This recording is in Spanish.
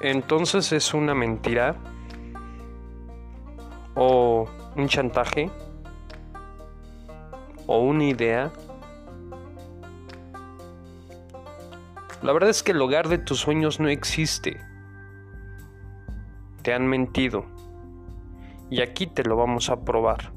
entonces es una mentira o un chantaje o una idea. La verdad es que el hogar de tus sueños no existe. Te han mentido. Y aquí te lo vamos a probar.